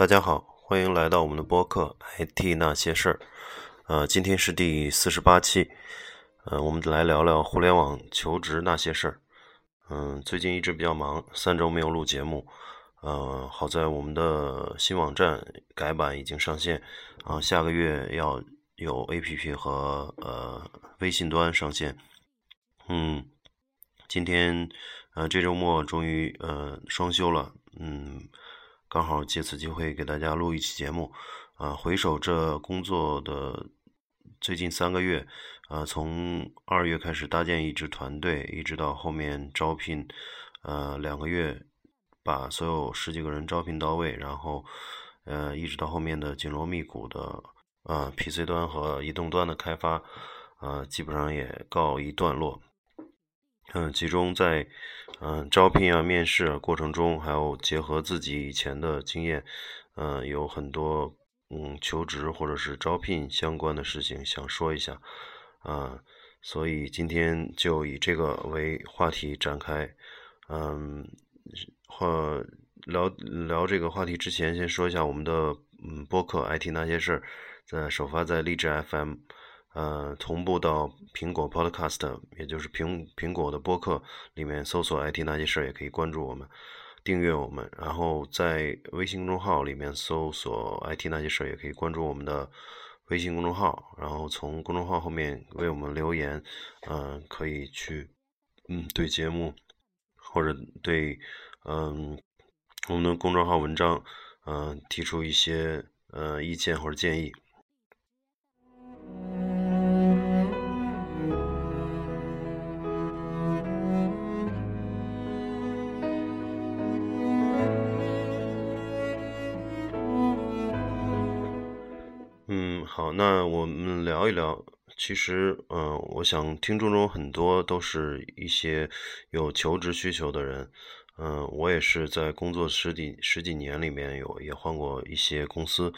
大家好，欢迎来到我们的播客《IT 那些事儿》。呃，今天是第四十八期。呃，我们来聊聊互联网求职那些事儿。嗯，最近一直比较忙，三周没有录节目。呃，好在我们的新网站改版已经上线，然后下个月要有 APP 和呃微信端上线。嗯，今天呃这周末终于呃双休了。嗯。刚好借此机会给大家录一期节目，啊，回首这工作的最近三个月，啊，从二月开始搭建一支团队，一直到后面招聘，呃，两个月把所有十几个人招聘到位，然后，呃，一直到后面的紧锣密鼓的，啊，PC 端和移动端的开发，啊，基本上也告一段落。嗯，其中在嗯招聘啊、面试过程中，还有结合自己以前的经验，嗯，有很多嗯求职或者是招聘相关的事情想说一下，啊，所以今天就以这个为话题展开，嗯，或聊聊这个话题之前，先说一下我们的嗯播客 IT 那些事儿，在首发在励志 FM。呃，同步到苹果 Podcast，也就是苹苹果的播客里面搜索 “IT 那些事儿”，也可以关注我们，订阅我们。然后在微信公众号里面搜索 “IT 那些事儿”，也可以关注我们的微信公众号。然后从公众号后面为我们留言，嗯，可以去，嗯，对节目或者对，嗯，我们的公众号文章，嗯，提出一些呃意见或者建议。好，那我们聊一聊。其实，嗯，我想听众中很多都是一些有求职需求的人。嗯，我也是在工作十几十几年里面有也换过一些公司。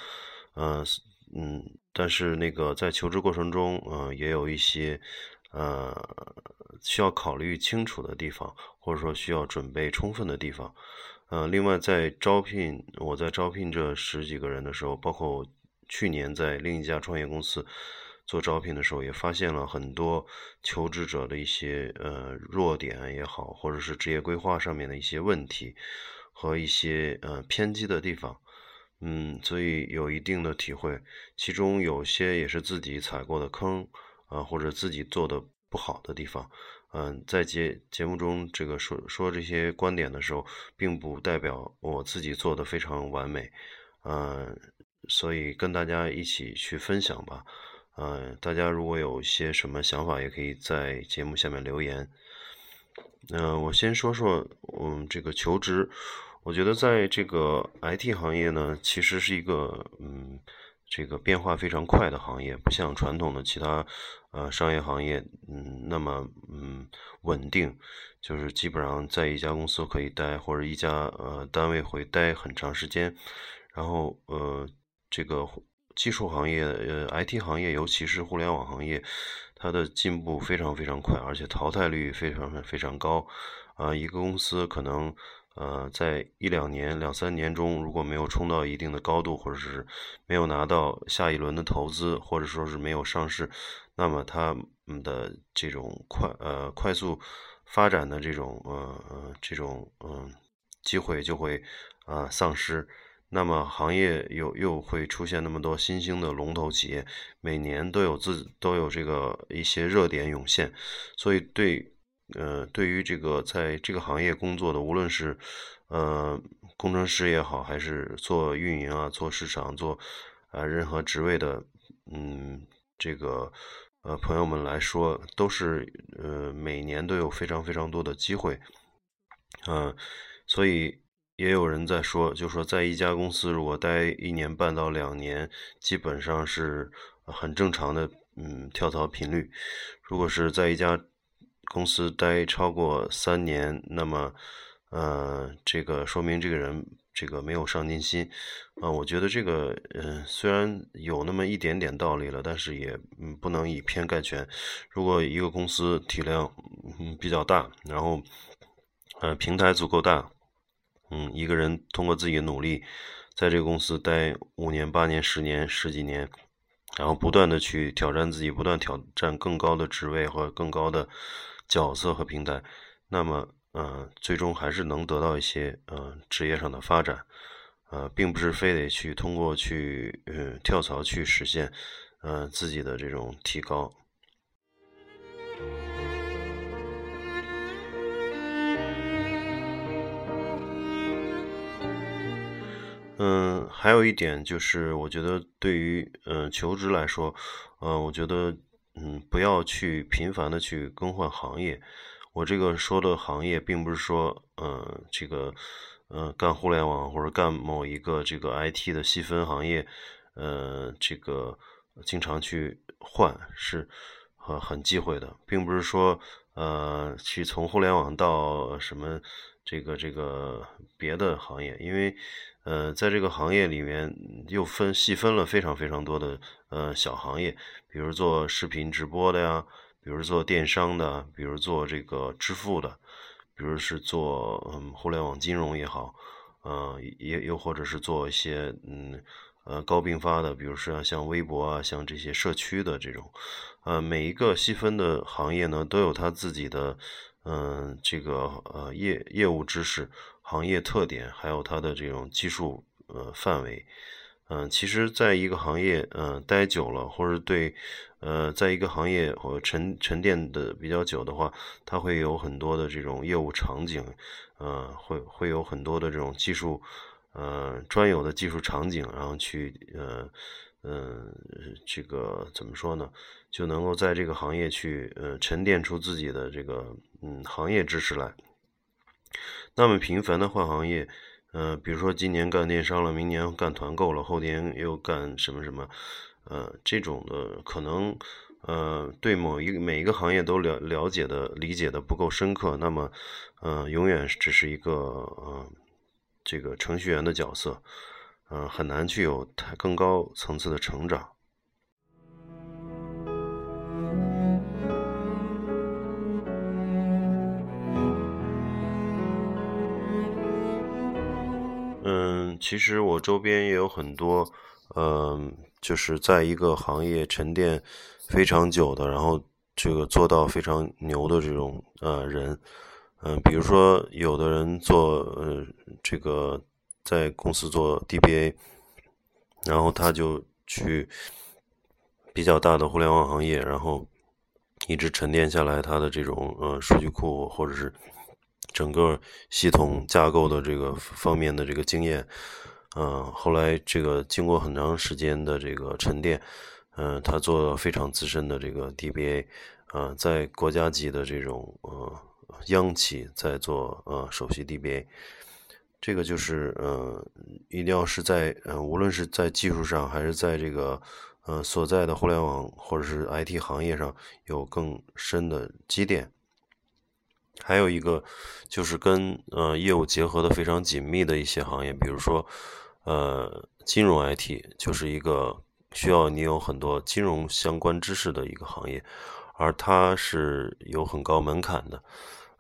嗯嗯，但是那个在求职过程中，嗯，也有一些呃需要考虑清楚的地方，或者说需要准备充分的地方。嗯，另外在招聘，我在招聘这十几个人的时候，包括。去年在另一家创业公司做招聘的时候，也发现了很多求职者的一些呃弱点也好，或者是职业规划上面的一些问题和一些呃偏激的地方，嗯，所以有一定的体会。其中有些也是自己踩过的坑啊，或者自己做的不好的地方。嗯，在节节目中这个说说这些观点的时候，并不代表我自己做的非常完美，嗯。所以跟大家一起去分享吧，嗯，大家如果有些什么想法，也可以在节目下面留言。嗯，我先说说，嗯，这个求职，我觉得在这个 IT 行业呢，其实是一个，嗯，这个变化非常快的行业，不像传统的其他，呃，商业行业，嗯，那么，嗯，稳定，就是基本上在一家公司可以待，或者一家呃单位会待很长时间，然后，呃。这个技术行业，呃，IT 行业，尤其是互联网行业，它的进步非常非常快，而且淘汰率非常非常高。啊，一个公司可能，呃，在一两年、两三年中，如果没有冲到一定的高度，或者是没有拿到下一轮的投资，或者说是没有上市，那么他们的这种快，呃，快速发展的这种，呃，这种，嗯，机会就会，啊，丧失。那么行业又又会出现那么多新兴的龙头企业，每年都有自都有这个一些热点涌现，所以对呃对于这个在这个行业工作的，无论是呃工程师也好，还是做运营啊、做市场、做啊任何职位的嗯这个呃朋友们来说，都是呃每年都有非常非常多的机会，嗯，所以。也有人在说，就说在一家公司如果待一年半到两年，基本上是很正常的，嗯，跳槽频率。如果是在一家公司待超过三年，那么，呃，这个说明这个人这个没有上进心。啊，我觉得这个，嗯，虽然有那么一点点道理了，但是也，嗯，不能以偏概全。如果一个公司体量，嗯，比较大，然后，呃，平台足够大。嗯，一个人通过自己的努力，在这个公司待五年、八年、十年、十几年，然后不断的去挑战自己，不断挑战更高的职位和更高的角色和平台，那么，呃，最终还是能得到一些呃职业上的发展，呃，并不是非得去通过去呃跳槽去实现呃自己的这种提高。嗯，还有一点就是，我觉得对于嗯求职来说，呃，我觉得嗯不要去频繁的去更换行业。我这个说的行业，并不是说嗯这个嗯干互联网或者干某一个这个 IT 的细分行业，呃这个经常去换是很很忌讳的，并不是说呃去从互联网到什么这个这个别的行业，因为。呃，在这个行业里面又分细分了非常非常多的呃小行业，比如做视频直播的呀，比如做电商的，比如做这个支付的，比如是做嗯互联网金融也好，呃也又或者是做一些嗯呃高并发的，比如说像微博啊，像这些社区的这种，呃每一个细分的行业呢都有它自己的嗯这个呃业业务知识。行业特点，还有它的这种技术呃范围，嗯，其实在一个行业嗯待久了，或者对呃在一个行业或沉沉淀的比较久的话，它会有很多的这种业务场景，呃，会会有很多的这种技术呃专有的技术场景，然后去呃嗯这个怎么说呢，就能够在这个行业去呃沉淀出自己的这个嗯行业知识来。那么频繁的换行业，呃，比如说今年干电商了，明年干团购了，后年又干什么什么，呃，这种的可能，呃，对某一每一个行业都了了解的理解的不够深刻，那么，呃，永远只是一个呃这个程序员的角色，呃，很难去有太更高层次的成长。嗯其实我周边也有很多，嗯，就是在一个行业沉淀非常久的，然后这个做到非常牛的这种呃人，嗯，比如说有的人做呃这个在公司做 DBA，然后他就去比较大的互联网行业，然后一直沉淀下来他的这种呃数据库或者是。整个系统架构的这个方面的这个经验，嗯，后来这个经过很长时间的这个沉淀，嗯，他做了非常资深的这个 DBA，啊，在国家级的这种呃央企在做呃首席 DBA，这个就是呃一定要是在呃无论是在技术上还是在这个呃所在的互联网或者是 IT 行业上有更深的积淀。还有一个就是跟呃业务结合的非常紧密的一些行业，比如说呃金融 IT，就是一个需要你有很多金融相关知识的一个行业，而它是有很高门槛的，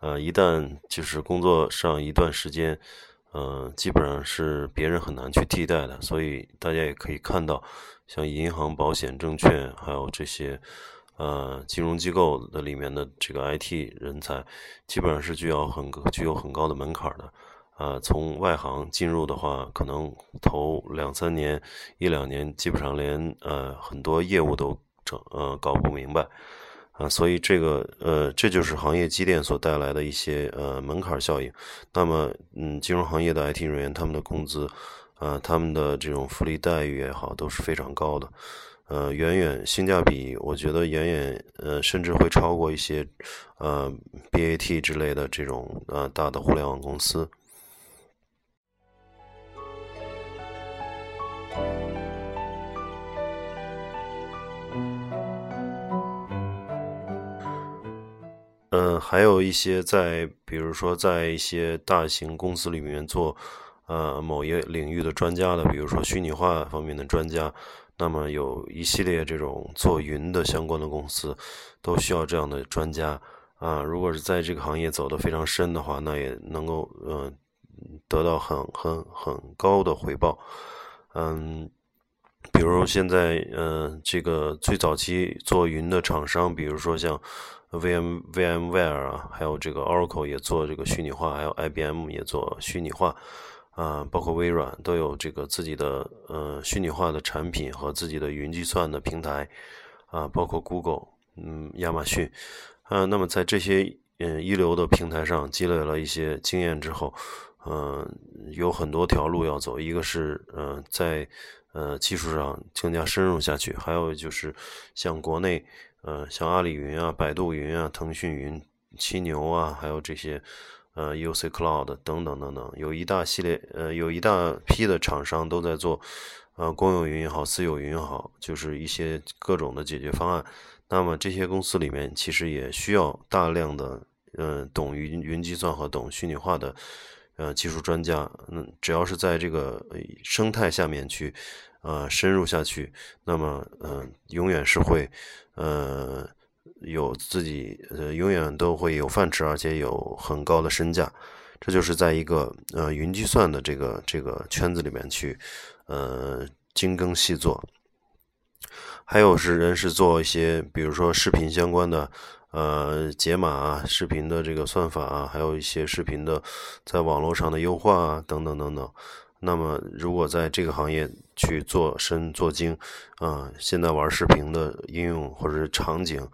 呃一旦就是工作上一段时间，呃基本上是别人很难去替代的，所以大家也可以看到，像银行、保险、证券，还有这些。呃，金融机构的里面的这个 IT 人才，基本上是具有很具有很高的门槛的。呃，从外行进入的话，可能头两三年、一两年，基本上连呃很多业务都整呃搞不明白啊。所以这个呃，这就是行业积淀所带来的一些呃门槛效应。那么，嗯，金融行业的 IT 人员，他们的工资，呃，他们的这种福利待遇也好，都是非常高的。呃，远远性价比，我觉得远远呃，甚至会超过一些呃 BAT 之类的这种呃大的互联网公司。嗯，还有一些在，比如说在一些大型公司里面做呃某一领域的专家的，比如说虚拟化方面的专家。那么有一系列这种做云的相关的公司，都需要这样的专家啊。如果是在这个行业走得非常深的话，那也能够呃得到很很很高的回报。嗯，比如现在，呃，这个最早期做云的厂商，比如说像 VM VMware 啊，还有这个 Oracle 也做这个虚拟化，还有 IBM 也做虚拟化，啊，包括微软都有这个自己的呃虚拟化的产品和自己的云计算的平台，啊，包括 Google，嗯，亚马逊，啊，那么在这些嗯一流的平台上积累了一些经验之后，嗯，有很多条路要走，一个是呃在呃技术上更加深入下去，还有就是像国内。呃，像阿里云啊、百度云啊、腾讯云、七牛啊，还有这些呃 UC Cloud 等等等等，有一大系列呃，有一大批的厂商都在做呃公有云也好、私有云也好，就是一些各种的解决方案。那么这些公司里面其实也需要大量的呃懂云云计算和懂虚拟化的呃技术专家。嗯，只要是在这个生态下面去。呃，深入下去，那么，嗯，永远是会，呃，有自己，呃，永远都会有饭吃，而且有很高的身价。这就是在一个呃云计算的这个这个圈子里面去，呃，精耕细作。还有是人是做一些，比如说视频相关的，呃，解码啊，视频的这个算法啊，还有一些视频的在网络上的优化啊，等等等等。那么，如果在这个行业去做深做精，啊，现在玩视频的应用或者是场景、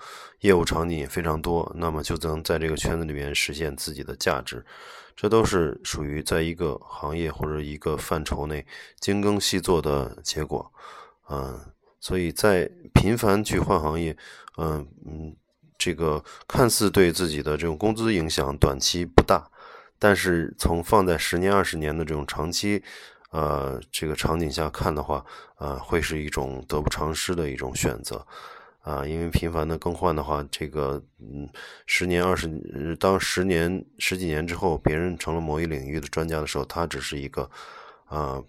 业务场景也非常多，那么就能在这个圈子里面实现自己的价值。这都是属于在一个行业或者一个范畴内精耕细作的结果，嗯，所以在频繁去换行业，嗯嗯，这个看似对自己的这种工资影响短期不大。但是从放在十年、二十年的这种长期，呃，这个场景下看的话，呃，会是一种得不偿失的一种选择，啊，因为频繁的更换的话，这个，嗯，十年、二十，当十年、十几年之后，别人成了某一领域的专家的时候，他只是一个，啊，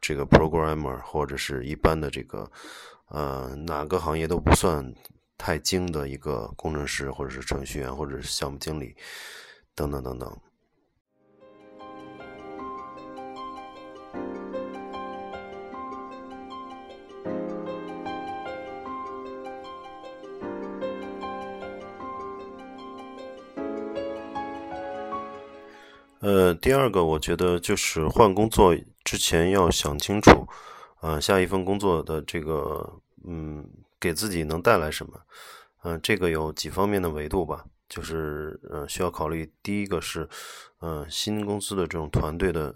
这个 programmer 或者是一般的这个，呃，哪个行业都不算太精的一个工程师，或者是程序员，或者是项目经理，等等等等。呃，第二个，我觉得就是换工作之前要想清楚，啊，下一份工作的这个，嗯，给自己能带来什么？嗯，这个有几方面的维度吧，就是，呃，需要考虑。第一个是，嗯，新公司的这种团队的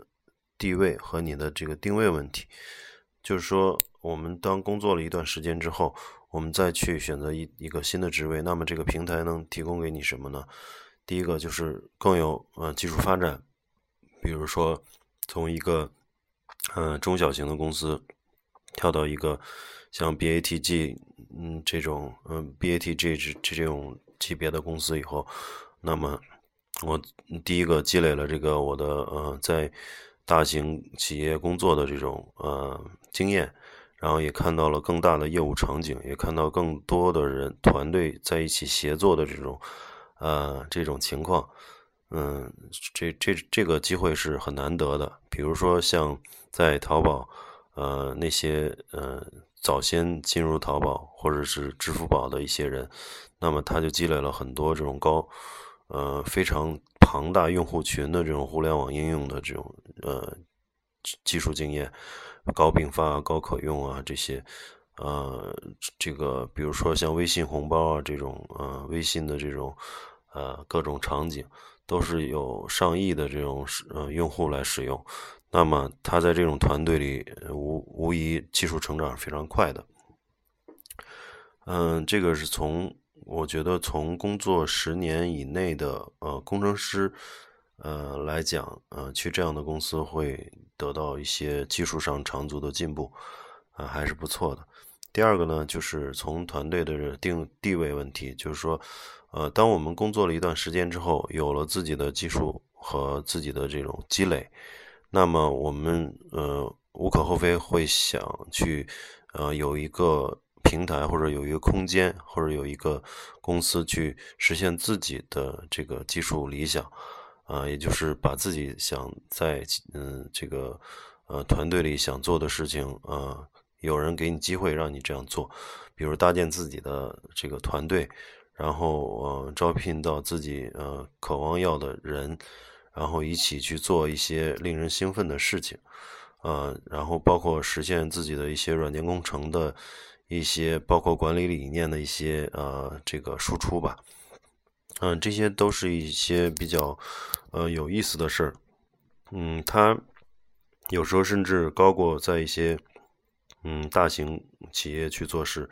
地位和你的这个定位问题。就是说，我们当工作了一段时间之后，我们再去选择一一个新的职位，那么这个平台能提供给你什么呢？第一个就是更有呃技术发展，比如说从一个嗯中小型的公司跳到一个像 BATG 嗯这种嗯 BATG 这这种级别的公司以后，那么我第一个积累了这个我的呃在大型企业工作的这种呃经验，然后也看到了更大的业务场景，也看到更多的人团队在一起协作的这种。呃，这种情况，嗯，这这这个机会是很难得的。比如说，像在淘宝，呃，那些呃早先进入淘宝或者是支付宝的一些人，那么他就积累了很多这种高，呃，非常庞大用户群的这种互联网应用的这种呃技术经验，高并发、高可用啊这些。呃，这个比如说像微信红包啊这种，呃，微信的这种，呃，各种场景都是有上亿的这种呃用户来使用，那么他在这种团队里无无疑技术成长是非常快的。嗯，这个是从我觉得从工作十年以内的呃工程师呃来讲，呃去这样的公司会得到一些技术上长足的进步，啊还是不错的。第二个呢，就是从团队的定地位问题，就是说，呃，当我们工作了一段时间之后，有了自己的技术和自己的这种积累，那么我们呃无可厚非会想去呃有一个平台或者有一个空间或者有一个公司去实现自己的这个技术理想，啊，也就是把自己想在嗯这个呃团队里想做的事情啊，有人给你机会让你这样做，比如搭建自己的这个团队，然后呃招聘到自己呃渴望要的人，然后一起去做一些令人兴奋的事情，呃，然后包括实现自己的一些软件工程的一些，包括管理理念的一些呃这个输出吧。嗯，这些都是一些比较呃有意思的事儿。嗯，它有时候甚至高过在一些嗯大型企业去做事，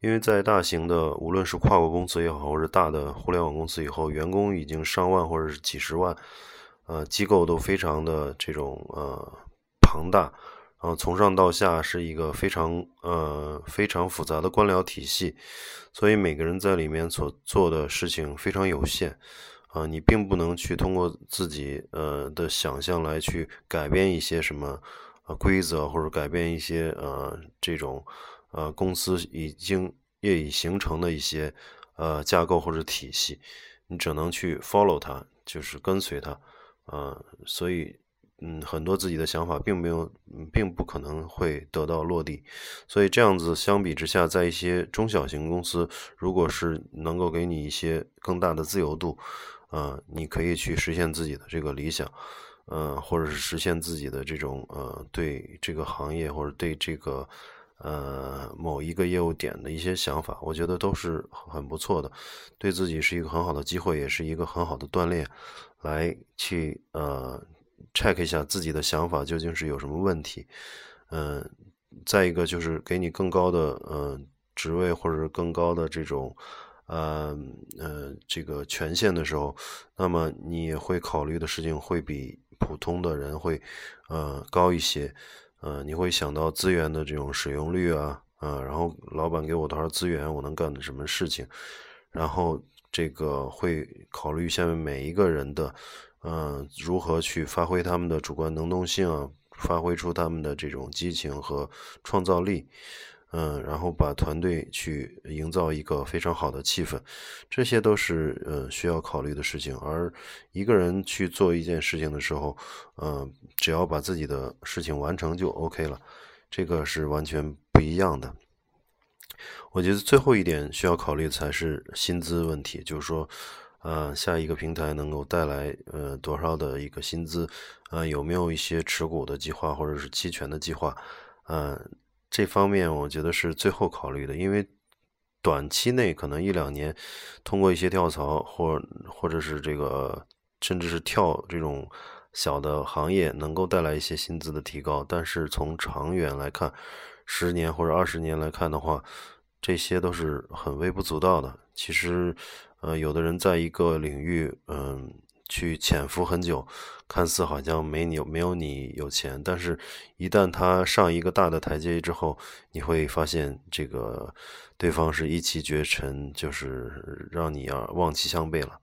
因为在大型的无论是跨国公司也好，或者大的互联网公司以后，员工已经上万或者是几十万，呃，机构都非常的这种呃庞大。然后从上到下是一个非常呃非常复杂的官僚体系，所以每个人在里面所做的事情非常有限，啊，你并不能去通过自己呃的想象来去改变一些什么呃规则，或者改变一些呃这种呃公司已经业已形成的一些呃架构或者体系，你只能去 follow 它，就是跟随它，啊，所以。嗯，很多自己的想法并没有，并不可能会得到落地，所以这样子相比之下，在一些中小型公司，如果是能够给你一些更大的自由度，呃，你可以去实现自己的这个理想，呃，或者是实现自己的这种呃对这个行业或者对这个呃某一个业务点的一些想法，我觉得都是很不错的，对自己是一个很好的机会，也是一个很好的锻炼，来去呃。Check 一下自己的想法究竟是有什么问题，嗯，再一个就是给你更高的嗯职位或者更高的这种呃呃这个权限的时候，那么你也会考虑的事情会比普通的人会呃高一些，呃你会想到资源的这种使用率啊啊，然后老板给我多少资源，我能干的什么事情，然后这个会考虑下面每一个人的。嗯，如何去发挥他们的主观能动性啊？发挥出他们的这种激情和创造力，嗯，然后把团队去营造一个非常好的气氛，这些都是呃需要考虑的事情。而一个人去做一件事情的时候，嗯，只要把自己的事情完成就 OK 了，这个是完全不一样的。我觉得最后一点需要考虑才是薪资问题，就是说。呃，下一个平台能够带来呃多少的一个薪资？呃，有没有一些持股的计划或者是期权的计划？呃，这方面我觉得是最后考虑的，因为短期内可能一两年，通过一些跳槽或或者是这个甚至是跳这种小的行业，能够带来一些薪资的提高。但是从长远来看，十年或者二十年来看的话，这些都是很微不足道的。其实。呃，有的人在一个领域，嗯，去潜伏很久，看似好像没你没有你有钱，但是，一旦他上一个大的台阶之后，你会发现这个对方是一骑绝尘，就是让你啊望其项背了。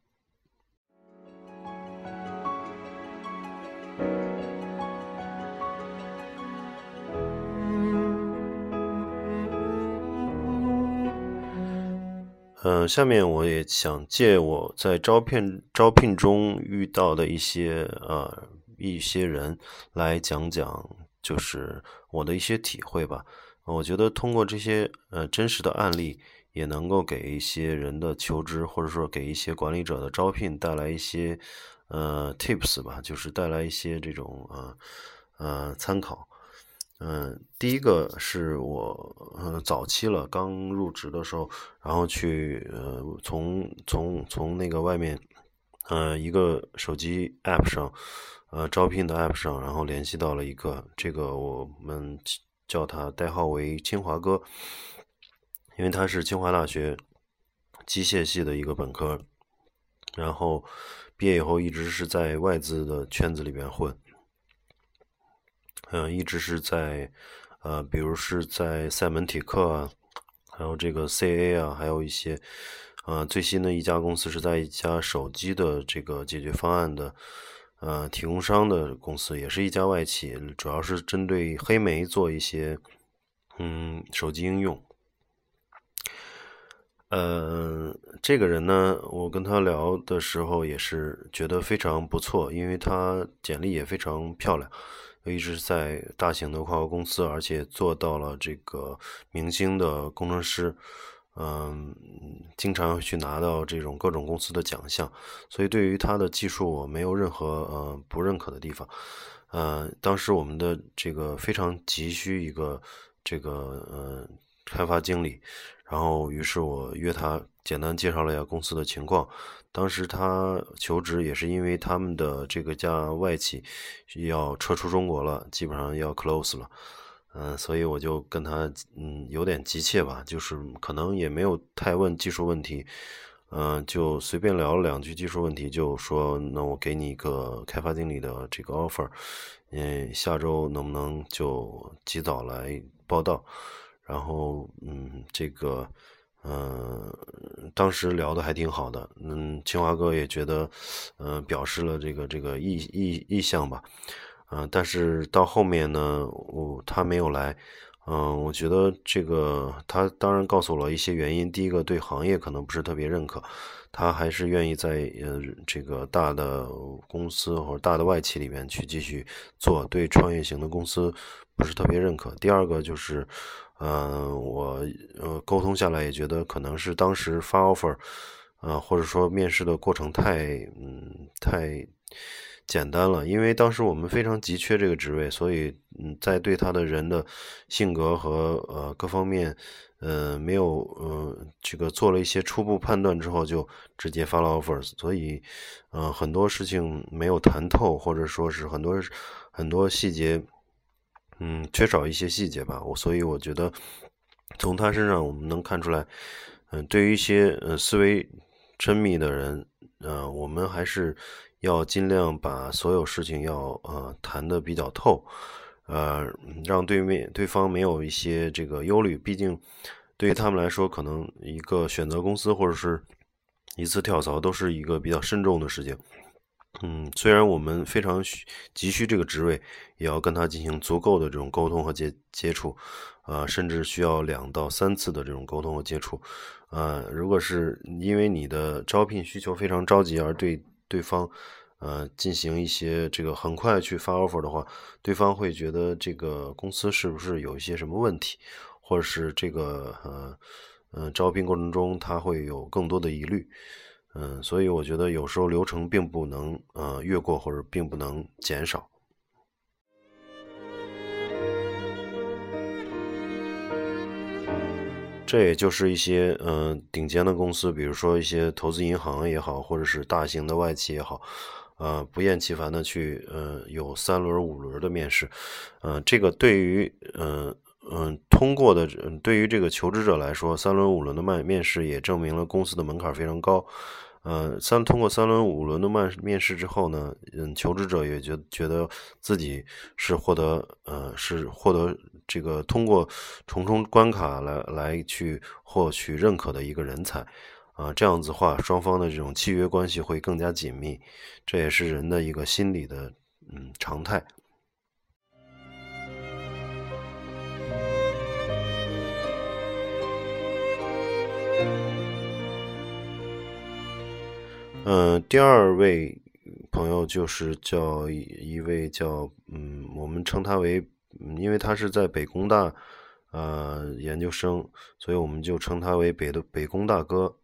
嗯，下面我也想借我在招聘招聘中遇到的一些呃一些人来讲讲，就是我的一些体会吧。我觉得通过这些呃真实的案例，也能够给一些人的求职，或者说给一些管理者的招聘带来一些呃 tips 吧，就是带来一些这种呃呃参考。嗯，第一个是我呃早期了，刚入职的时候，然后去呃从从从那个外面呃一个手机 app 上呃招聘的 app 上，然后联系到了一个这个我们叫他代号为清华哥，因为他是清华大学机械系的一个本科，然后毕业以后一直是在外资的圈子里边混。嗯，一直是在，呃，比如是在赛门体克啊，还有这个 CA 啊，还有一些，呃，最新的一家公司是在一家手机的这个解决方案的，呃，提供商的公司，也是一家外企，主要是针对黑莓做一些，嗯，手机应用。呃，这个人呢，我跟他聊的时候也是觉得非常不错，因为他简历也非常漂亮，一直在大型的跨国公司，而且做到了这个明星的工程师，嗯，经常去拿到这种各种公司的奖项，所以对于他的技术我没有任何呃不认可的地方。呃，当时我们的这个非常急需一个这个呃开发经理。然后，于是我约他，简单介绍了一下公司的情况。当时他求职也是因为他们的这个家外企要撤出中国了，基本上要 close 了。嗯，所以我就跟他嗯有点急切吧，就是可能也没有太问技术问题，嗯，就随便聊了两句技术问题，就说那我给你一个开发经理的这个 offer，嗯，下周能不能就及早来报道？然后，嗯，这个，嗯，当时聊的还挺好的，嗯，清华哥也觉得，嗯，表示了这个这个意意意向吧，嗯，但是到后面呢，我他没有来，嗯，我觉得这个他当然告诉我了一些原因，第一个对行业可能不是特别认可，他还是愿意在呃这个大的公司或者大的外企里面去继续做，对创业型的公司不是特别认可。第二个就是。嗯，我呃沟通下来也觉得可能是当时发 offer，呃或者说面试的过程太嗯太简单了，因为当时我们非常急缺这个职位，所以嗯在对他的人的性格和呃各方面呃没有呃这个做了一些初步判断之后就直接发了 offer，所以呃很多事情没有谈透，或者说是很多很多细节。嗯，缺少一些细节吧，我所以我觉得从他身上我们能看出来，嗯，对于一些呃思维缜密的人，呃，我们还是要尽量把所有事情要呃谈的比较透，呃，让对面对方没有一些这个忧虑，毕竟对于他们来说，可能一个选择公司或者是一次跳槽都是一个比较慎重的事情。嗯，虽然我们非常需急需这个职位，也要跟他进行足够的这种沟通和接接触，啊，甚至需要两到三次的这种沟通和接触，啊，如果是因为你的招聘需求非常着急而对对方，呃，进行一些这个很快去发 offer 的话，对方会觉得这个公司是不是有一些什么问题，或者是这个呃呃招聘过程中他会有更多的疑虑。嗯，所以我觉得有时候流程并不能呃越过，或者并不能减少。这也就是一些嗯顶尖的公司，比如说一些投资银行也好，或者是大型的外企也好，呃不厌其烦的去呃有三轮五轮的面试，嗯，这个对于嗯嗯通过的对于这个求职者来说，三轮五轮的面面试也证明了公司的门槛非常高。呃，三通过三轮五轮的面面试之后呢，嗯，求职者也觉觉得自己是获得呃是获得这个通过重重关卡来来去获取认可的一个人才，啊，这样子话，双方的这种契约关系会更加紧密，这也是人的一个心理的嗯常态。嗯第二位朋友就是叫一位叫嗯，我们称他为，因为他是在北工大呃研究生，所以我们就称他为北的北工大哥。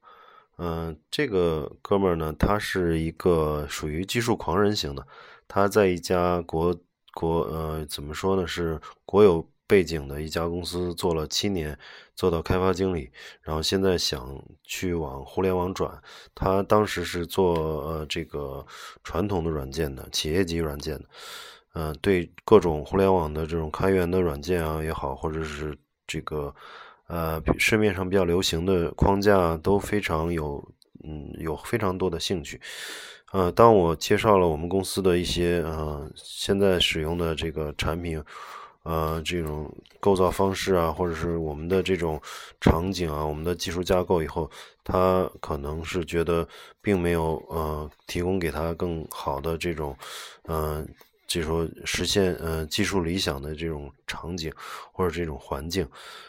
嗯，这个哥们儿呢，他是一个属于技术狂人型的，他在一家国国呃怎么说呢，是国有。背景的一家公司做了七年，做到开发经理，然后现在想去往互联网转。他当时是做呃这个传统的软件的企业级软件的，嗯，对各种互联网的这种开源的软件啊也好，或者是这个呃市面上比较流行的框架都非常有嗯有非常多的兴趣。呃，当我介绍了我们公司的一些呃现在使用的这个产品。呃，这种构造方式啊，或者是我们的这种场景啊，我们的技术架构以后，他可能是觉得并没有呃提供给他更好的这种，呃，就说实现呃技术理想的这种场景或者这种环境，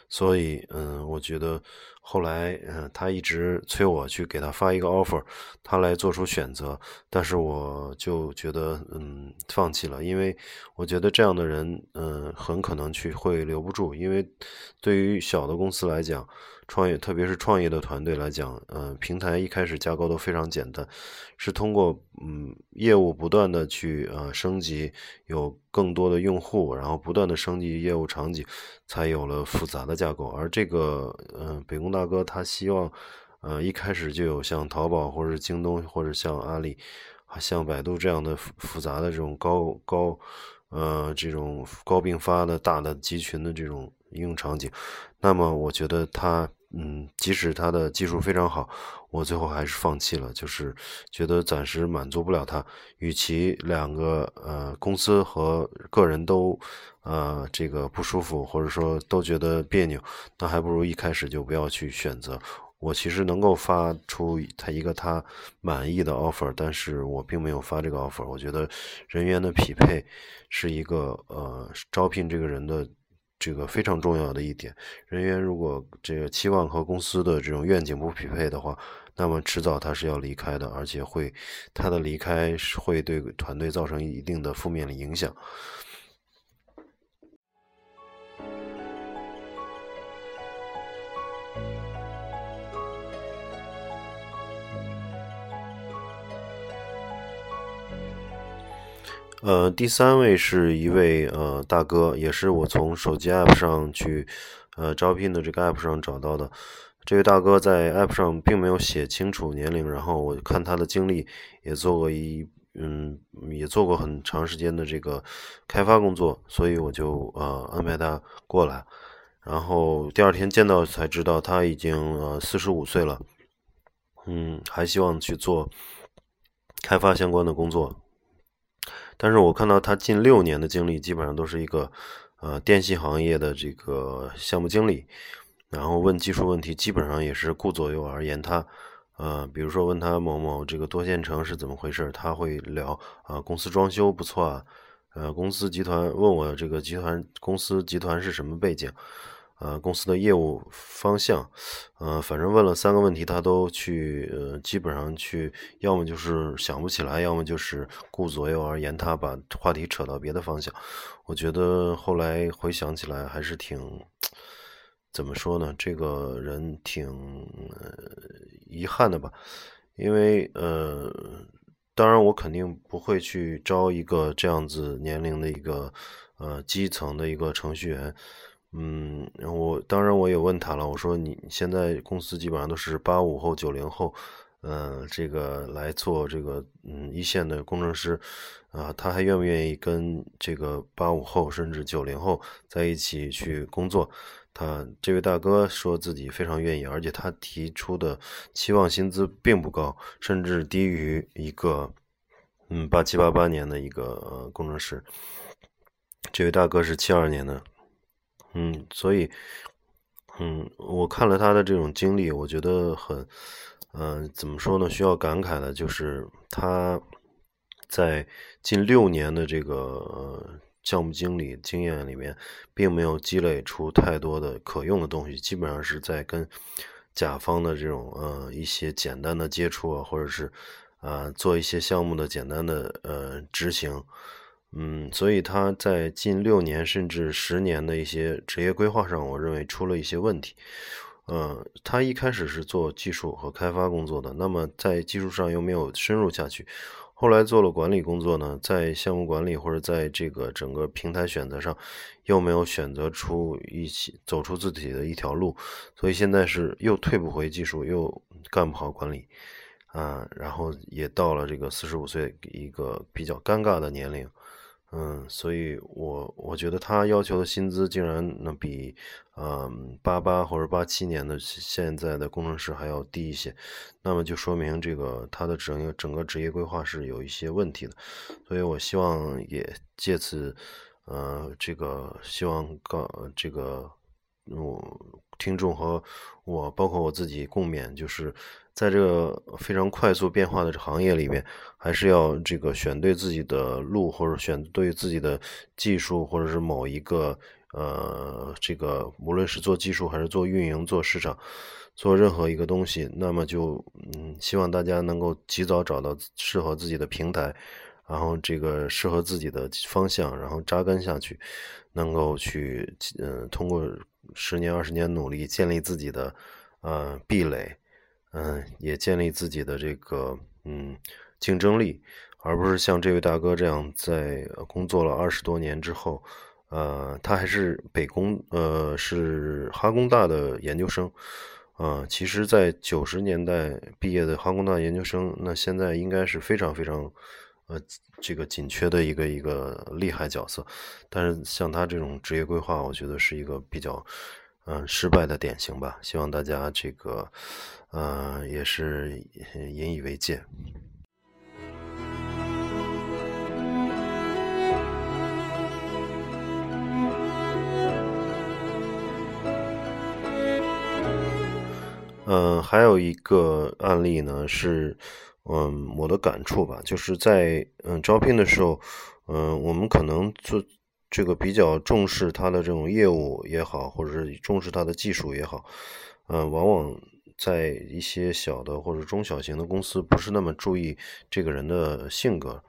所以嗯，我觉得后来，嗯，他一直催我去给他发一个 offer，他来做出选择，但是我就觉得，嗯，放弃了，因为我觉得这样的人，嗯，很可能去会留不住，因为对于小的公司来讲。创业，特别是创业的团队来讲，嗯，平台一开始架构都非常简单，是通过嗯业务不断的去呃升级，有更多的用户，然后不断的升级业务场景，才有了复杂的架构。而这个嗯北工大哥他希望，呃一开始就有像淘宝或者京东或者像阿里，像百度这样的复杂的这种高高呃这种高并发的大的集群的这种。应用场景，那么我觉得他，嗯，即使他的技术非常好，我最后还是放弃了，就是觉得暂时满足不了他。与其两个呃公司和个人都，呃这个不舒服，或者说都觉得别扭，那还不如一开始就不要去选择。我其实能够发出他一个他满意的 offer，但是我并没有发这个 offer。我觉得人员的匹配是一个呃招聘这个人的。这个非常重要的一点，人员如果这个期望和公司的这种愿景不匹配的话，那么迟早他是要离开的，而且会他的离开会对团队造成一定的负面的影响。呃，第三位是一位呃大哥，也是我从手机 app 上去呃招聘的这个 app 上找到的。这位大哥在 app 上并没有写清楚年龄，然后我看他的经历，也做过一嗯，也做过很长时间的这个开发工作，所以我就呃安排他过来。然后第二天见到才知道他已经呃四十五岁了，嗯，还希望去做开发相关的工作。但是我看到他近六年的经历，基本上都是一个，呃，电信行业的这个项目经理，然后问技术问题，基本上也是顾左右而言他，呃，比如说问他某某这个多线程是怎么回事，他会聊啊，公司装修不错啊，呃，公司集团问我这个集团公司集团是什么背景。呃，公司的业务方向，呃，反正问了三个问题，他都去，呃，基本上去，要么就是想不起来，要么就是顾左右而言他，把话题扯到别的方向。我觉得后来回想起来，还是挺，怎么说呢？这个人挺遗憾的吧，因为，呃，当然我肯定不会去招一个这样子年龄的一个，呃，基层的一个程序员。嗯，我当然我也问他了，我说你现在公司基本上都是八五后、九零后，呃，这个来做这个嗯一线的工程师，啊，他还愿不愿意跟这个八五后甚至九零后在一起去工作？他这位大哥说自己非常愿意，而且他提出的期望薪资并不高，甚至低于一个嗯八七八八年的一个工程师。这位大哥是七二年的。嗯，所以，嗯，我看了他的这种经历，我觉得很，嗯，怎么说呢？需要感慨的就是他在近六年的这个项目经理经验里面，并没有积累出太多的可用的东西，基本上是在跟甲方的这种呃一些简单的接触啊，或者是啊做一些项目的简单的呃执行。嗯，所以他在近六年甚至十年的一些职业规划上，我认为出了一些问题。呃，他一开始是做技术和开发工作的，那么在技术上又没有深入下去。后来做了管理工作呢，在项目管理或者在这个整个平台选择上，又没有选择出一起走出自己的一条路。所以现在是又退不回技术，又干不好管理，啊，然后也到了这个四十五岁一个比较尴尬的年龄。嗯，所以我我觉得他要求的薪资竟然能比，嗯，八八或者八七年的现在的工程师还要低一些，那么就说明这个他的整个整个职业规划是有一些问题的，所以我希望也借此，呃，这个希望告这个我听众和我，包括我自己共勉，就是在这个非常快速变化的行业里面，还是要这个选对自己的路，或者选对自己的技术，或者是某一个呃，这个无论是做技术还是做运营、做市场、做任何一个东西，那么就嗯，希望大家能够及早找到适合自己的平台。然后这个适合自己的方向，然后扎根下去，能够去嗯，通过十年二十年努力，建立自己的呃壁垒，嗯，也建立自己的这个嗯竞争力，而不是像这位大哥这样，在工作了二十多年之后，呃，他还是北工呃是哈工大的研究生，啊，其实，在九十年代毕业的哈工大研究生，那现在应该是非常非常。呃，这个紧缺的一个一个厉害角色，但是像他这种职业规划，我觉得是一个比较嗯失败的典型吧。希望大家这个呃也是引以为戒。嗯，还有一个案例呢是。嗯，我的感触吧，就是在嗯招聘的时候，嗯，我们可能做这个比较重视他的这种业务也好，或者是重视他的技术也好，嗯，往往在一些小的或者中小型的公司，不是那么注意这个人的性格，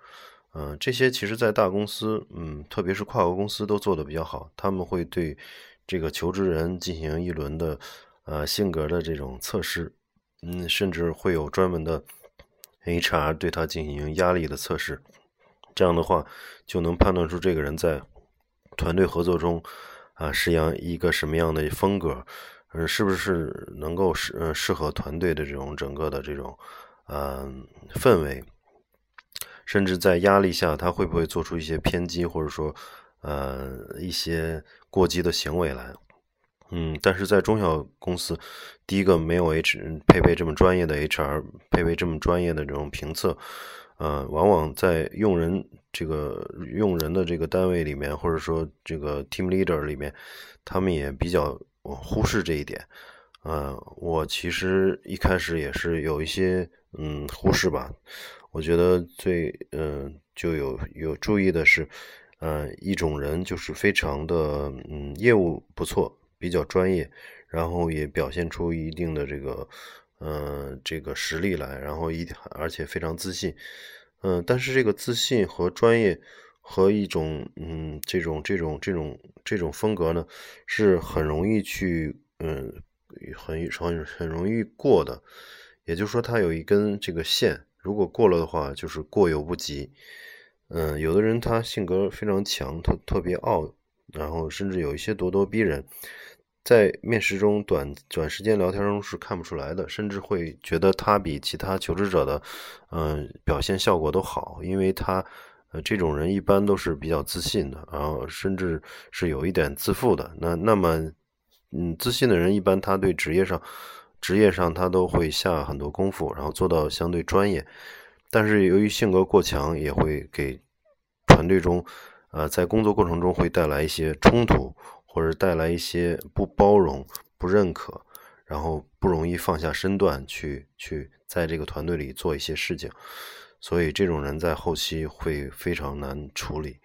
嗯，这些其实，在大公司，嗯，特别是跨国公司都做的比较好，他们会对这个求职人进行一轮的呃性格的这种测试，嗯，甚至会有专门的。HR 对他进行压力的测试，这样的话就能判断出这个人在团队合作中啊是样一个什么样的风格，嗯，是不是能够适呃适合团队的这种整个的这种嗯氛围，甚至在压力下他会不会做出一些偏激或者说呃一些过激的行为来。嗯，但是在中小公司，第一个没有 H 配备这么专业的 HR，配备这么专业的这种评测，呃，往往在用人这个用人的这个单位里面，或者说这个 team leader 里面，他们也比较忽视这一点。呃，我其实一开始也是有一些嗯忽视吧。我觉得最嗯就有有注意的是，呃，一种人就是非常的嗯业务不错。比较专业，然后也表现出一定的这个，嗯，这个实力来，然后一而且非常自信，嗯，但是这个自信和专业和一种，嗯，这种这种这种这种风格呢，是很容易去，嗯，很很很容易过的，也就是说，它有一根这个线，如果过了的话，就是过犹不及，嗯，有的人他性格非常强，特特别傲。然后甚至有一些咄咄逼人，在面试中短短时间聊天中是看不出来的，甚至会觉得他比其他求职者的，嗯，表现效果都好，因为他，呃，这种人一般都是比较自信的，然后甚至是有一点自负的。那那么，嗯，自信的人一般他对职业上，职业上他都会下很多功夫，然后做到相对专业。但是由于性格过强，也会给团队中。呃，在工作过程中会带来一些冲突，或者带来一些不包容、不认可，然后不容易放下身段去去在这个团队里做一些事情，所以这种人在后期会非常难处理。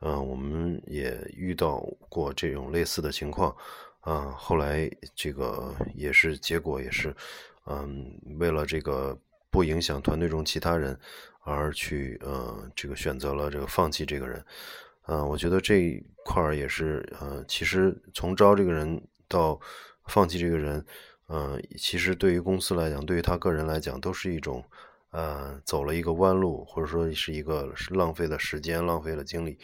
嗯，我们也遇到过这种类似的情况，啊，后来这个也是结果也是，嗯，为了这个不影响团队中其他人，而去呃这个选择了这个放弃这个人。嗯，我觉得这一块儿也是，呃，其实从招这个人到放弃这个人，嗯，其实对于公司来讲，对于他个人来讲，都是一种，呃，走了一个弯路，或者说是一个浪费了时间、浪费了精力，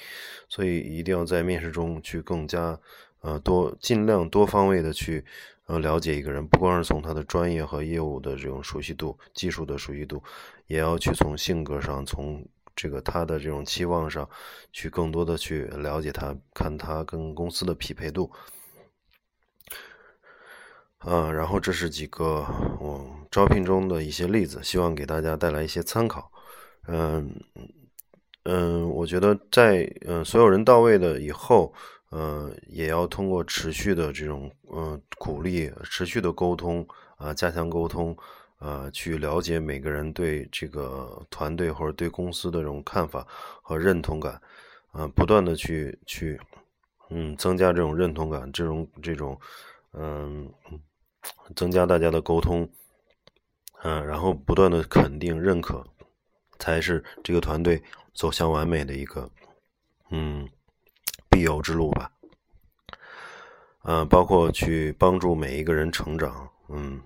所以一定要在面试中去更加，呃，多尽量多方位的去，呃，了解一个人，不光是从他的专业和业务的这种熟悉度、技术的熟悉度，也要去从性格上从。这个他的这种期望上，去更多的去了解他，看他跟公司的匹配度，啊，然后这是几个我招聘中的一些例子，希望给大家带来一些参考。嗯嗯，我觉得在嗯所有人到位的以后，呃，也要通过持续的这种呃鼓励、持续的沟通啊，加强沟通，呃，去了解每个人对这个团队或者对公司的这种看法和认同感，啊，不断的去去，嗯，增加这种认同感，这种这种，嗯，增加大家的沟通，嗯，然后不断的肯定认可，才是这个团队走向完美的一个，嗯。必由之路吧，嗯，包括去帮助每一个人成长，嗯，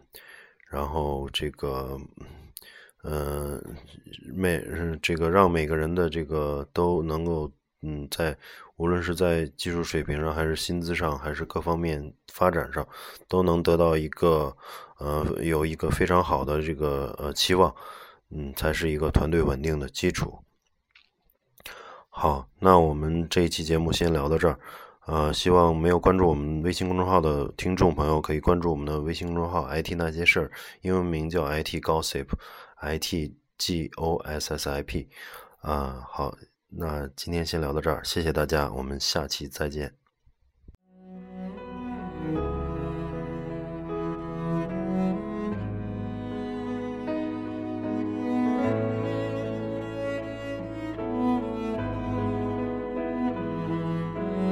然后这个，嗯，每这个让每个人的这个都能够，嗯，在无论是在技术水平上，还是薪资上，还是各方面发展上，都能得到一个，呃，有一个非常好的这个呃期望，嗯，才是一个团队稳定的基础。好，那我们这一期节目先聊到这儿，呃，希望没有关注我们微信公众号的听众朋友可以关注我们的微信公众号 “IT 那些事儿”，英文名叫 “IT Gossip”，IT G O S S I P，啊，好，那今天先聊到这儿，谢谢大家，我们下期再见。